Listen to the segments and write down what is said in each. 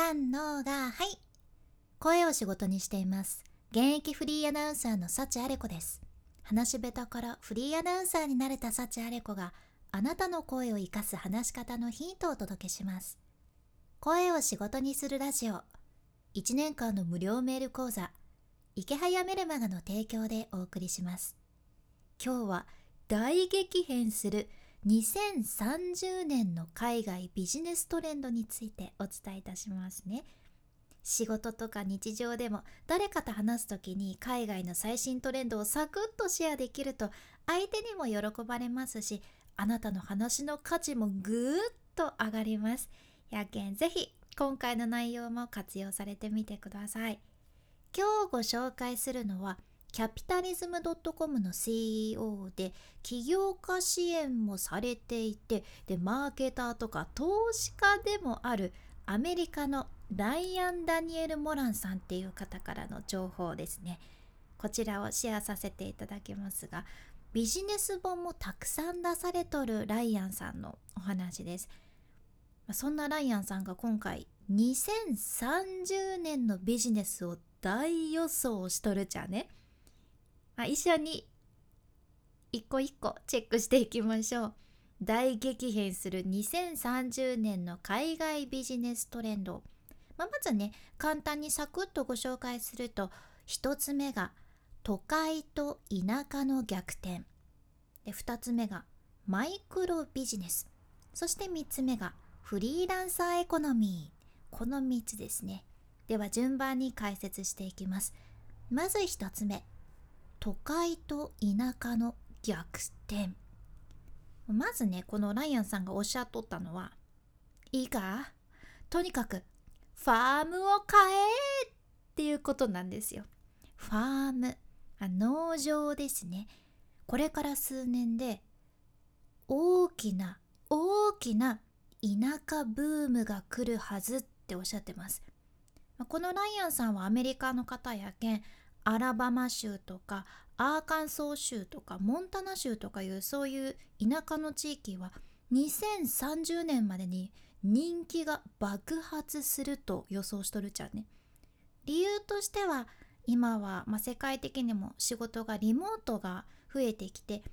さんのがはい。声を仕事にしています。現役フリーアナウンサーの幸あれ子です。話し下手からフリーアナウンサーになれた幸あれ子があなたの声を生かす話し方のヒントをお届けします。声を仕事にするラジオ。1年間の無料メール講座。池早メルマガの提供でお送りします。今日は大激変する2030年の海外ビジネストレンドについてお伝えいたしますね。仕事とか日常でも誰かと話す時に海外の最新トレンドをサクッとシェアできると相手にも喜ばれますしあなたの話の価値もぐーっと上がります。やけんぜひ今回の内容も活用されてみてください。今日ご紹介するのはキャピタリズム .com の CEO で起業家支援もされていてでマーケターとか投資家でもあるアメリカのライアン・ダニエル・モランさんっていう方からの情報ですね。こちらをシェアさせていただきますがビジネス本もたくさん出されとるライアンさんのお話です。そんなライアンさんが今回2030年のビジネスを大予想しとるじゃね。まあ、一緒に一個一個チェックしていきましょう。大激変する2030年の海外ビジネストレンド、まあ、まずね簡単にサクッとご紹介すると1つ目が都会と田舎の逆転。で2つ目がマイクロビジネス。そして3つ目がフリーランサーエコノミー。この3つですね。では順番に解説していきます。まず1つ目。都会と田舎の逆転。まずねこのライアンさんがおっしゃっとったのはいいか？とにかくファームを買えっていうことなんですよ。ファームあ農場ですね。これから数年で大きな大きな田舎ブームが来るはずっておっしゃってます。このライアンさんはアメリカの方やけんアラバマ州とかアーカンソー州とかモンタナ州とかいうそういう田舎の地域は2030年までに人気が爆発すると予想しとるちゃうね。理由としては今は、まあ、世界的にも仕事がリモートが増えてきて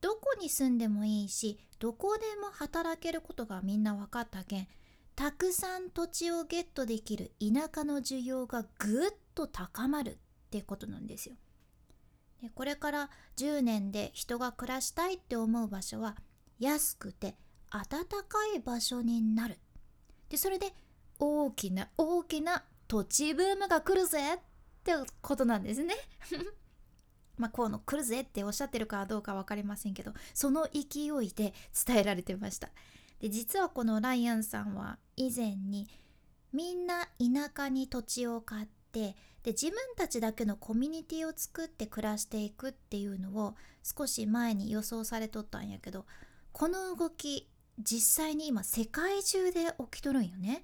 どこに住んでもいいしどこでも働けることがみんな分かったけんたくさん土地をゲットできる田舎の需要がぐっと高まるっていうことなんですよ。でこれから10年で人が暮らしたいって思う場所は安くて暖かい場所になる。でそれで大きな大きな土地ブームが来るぜってことなんですね。まあこの来るぜっておっしゃってるかどうか分かりませんけどその勢いで伝えられてました。で実はこのライアンさんは以前にみんな田舎に土地を買ってで自分たちだけのコミュニティを作って暮らしていくっていうのを少し前に予想されとったんやけどこの動き実際に今世界中で起きとるんよね。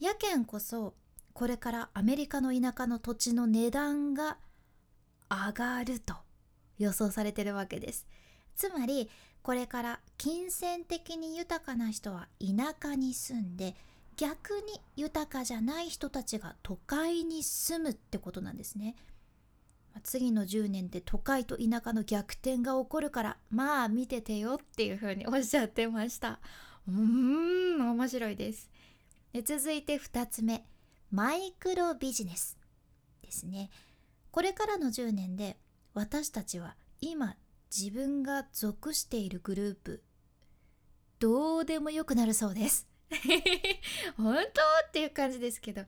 やけんこそこれからアメリカの田舎の土地の値段が上がると予想されてるわけです。つまりこれから金銭的に豊かな人は田舎に住んで逆に豊かじゃない人たちが都会に住むってことなんですね。次の10年で都会と田舎の逆転が起こるからまあ見ててよっていうふうにおっしゃってました。うーん面白いですで続いて2つ目マイクロビジネスですね。これからの10年で私たちは今自分が属しているグループどうでもよくなるそうです。本当っていう感じですけど、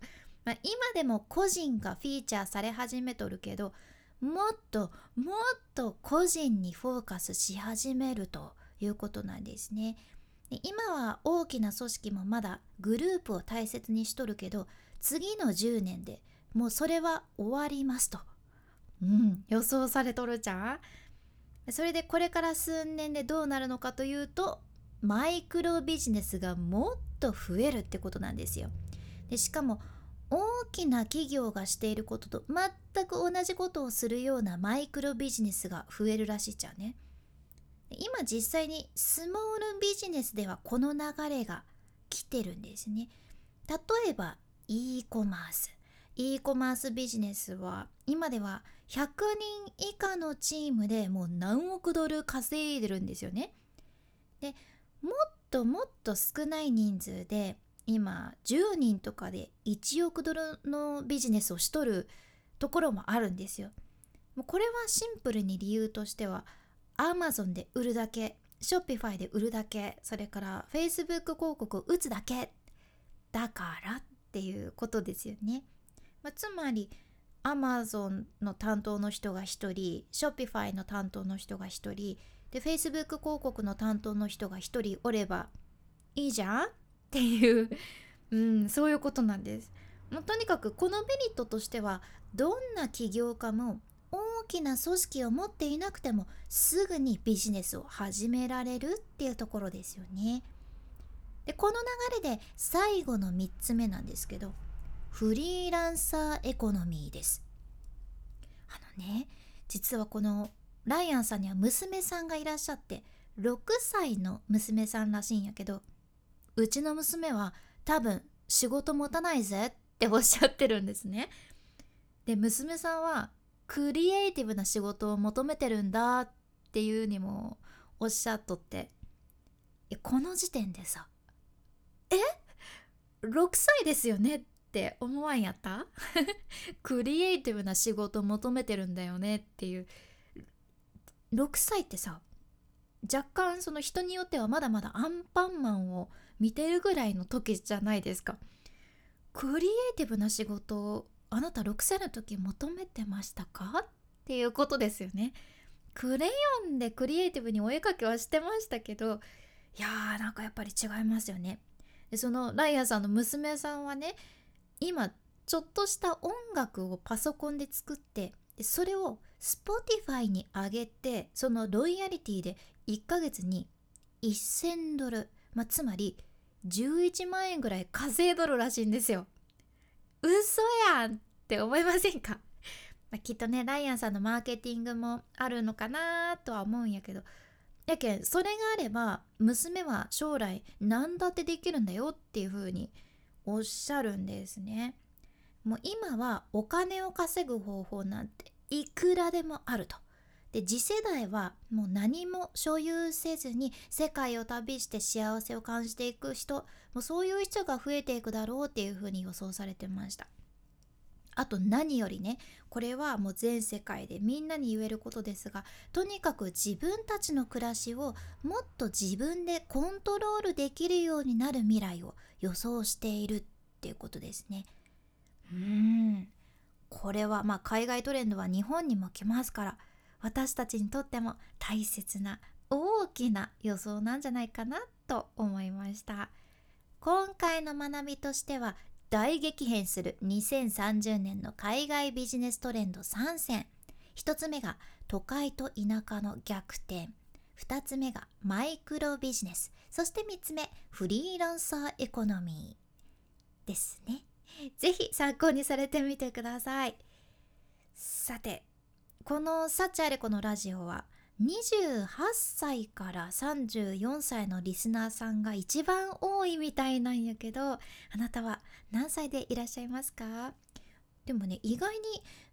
まあ、今でも個人がフィーチャーされ始めとるけどもっともっと個人にフォーカスし始めるということなんですね。で今は大きな組織もまだグループを大切にしとるけど次の10年でもうそれは終わりますと。うん、予想されとるじゃんそれでこれから数年でどうなるのかというとマイクロビジネスがもっと増えるってことなんですよ。でしかも大きな企業がしていることと全く同じことをするようなマイクロビジネスが増えるらしいじゃんね。今実際にスモールビジネスではこの流れが来てるんですね。例えば e コマース e コマースビジネスは今では100人以下のチームでもう何億ドル稼いでるんですよね。でもっともっと少ない人数で今10人とかで1億ドルのビジネスをしとるところもあるんですよ。これはシンプルに理由としては Amazon で売るだけ Shopify で売るだけそれから Facebook 広告を打つだけだからっていうことですよね。まあ、つまり Amazon の担当の人が1人 Shopify の担当の人が1人で Facebook 広告の担当の人が1人おればいいじゃん？っていう、うん、そういうことなんです。もうとにかくこのメリットとしてはどんな起業家も大きな組織を持っていなくてもすぐにビジネスを始められるっていうところですよね。でこの流れで最後の3つ目なんですけどフリーランサーエコノミーです。あのね実はこのライアンさんには娘さんがいらっしゃって6歳の娘さんらしいんやけどうちの娘は多分仕事持たないぜっておっしゃってるんですね。で娘さんはクリエイティブな仕事を求めてるんだっていうにもおっしゃっとってこの時点でさ「え ?6 歳ですよね?」って思わんやった？クリエイティブな仕事を求めてるんだよねっていう6歳ってさ若干その人によってはまだまだアンパンマンを見てるぐらいの時じゃないですか。クリエイティブな仕事をあなた6歳の時求めてましたか？っていうことですよね。クレヨンでクリエイティブにお絵かきはしてましたけどいやーなんかやっぱり違いますよね。でそのライアンさんの娘さんはね今ちょっとした音楽をパソコンで作ってでそれを Spotify に上げてそのロイヤリティで1ヶ月に1000ドル、まあ、つまり11万円ぐらい稼いどるらしいんですよ。嘘やんって思いませんか？まあ、きっとねライアンさんのマーケティングもあるのかなとは思うんやけどやけんそれがあれば娘は将来何だってできるんだよっていう風におっしゃるんですね。もう今はお金を稼ぐ方法なんていくらでもあると。で次世代はもう何も所有せずに世界を旅して幸せを感じていく人もうそういう人が増えていくだろうっていうふうに予想されてました。あと何よりねこれはもう全世界でみんなに言えることですがとにかく自分たちの暮らしをもっと自分でコントロールできるようになる未来を予想しているっていうことですね。うん。これはまあ海外トレンドは日本にも来ますから私たちにとっても大切な大きな予想なんじゃないかなと思いました。今回の学びとしては大激変する2030年の海外ビジネストレンド3選。1つ目が都会と田舎の逆転。2つ目がマイクロビジネス。そして3つ目フリーランサーエコノミーですね。是非参考にされてみてくださいさてこの「サチアレコ」のラジオは28歳から34歳のリスナーさんが一番多いみたいなんやけどあなたは何歳でいらっしゃいますか？でもね意外に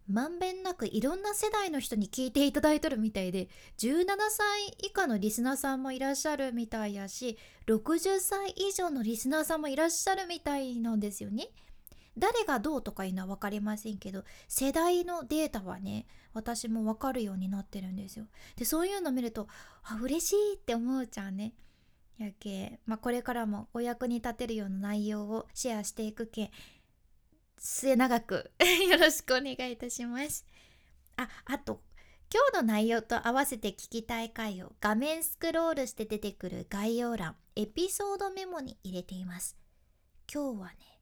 まんべんなくいろんな世代の人に聞いていただいとるみたいで17歳以下のリスナーさんもいらっしゃるみたいやし60歳以上のリスナーさんもいらっしゃるみたいなんですよね。誰がどうとかいうのは分かりませんけど世代のデータはね私も分かるようになってるんですよ。でそういうの見るとあ嬉しいって思うじゃんね。やけ、まあ、これからもお役に立てるような内容をシェアしていくけ末永く よろしくお願いいたします。ああと今日の内容と合わせて聞きたい回を画面スクロールして出てくる概要欄エピソードメモに入れています。今日はね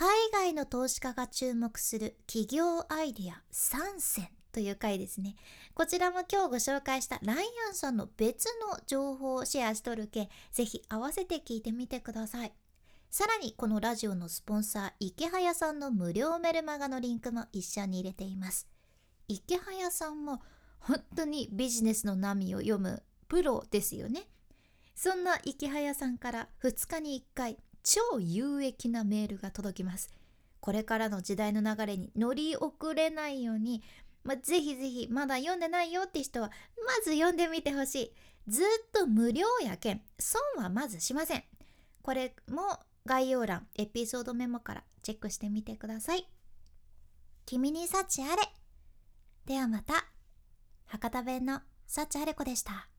海外の投資家が注目する企業アイデア3選という回ですね。こちらも今日ご紹介したライアンさんの別の情報をシェアしとるけ、ぜひ合わせて聞いてみてください。さらにこのラジオのスポンサー、池早さんの無料メルマガのリンクも一緒に入れています。池早さんも本当にビジネスの波を読むプロですよね。そんな池早さんから2日に1回超有益なメールが届きます。これからの時代の流れに乗り遅れないように、まあ、ぜひぜひまだ読んでないよって人はまず読んでみてほしい。ずっと無料やけん損はまずしません。これも概要欄エピソードメモからチェックしてみてください。君に幸あれ。ではまた博多弁の幸あれ子でした。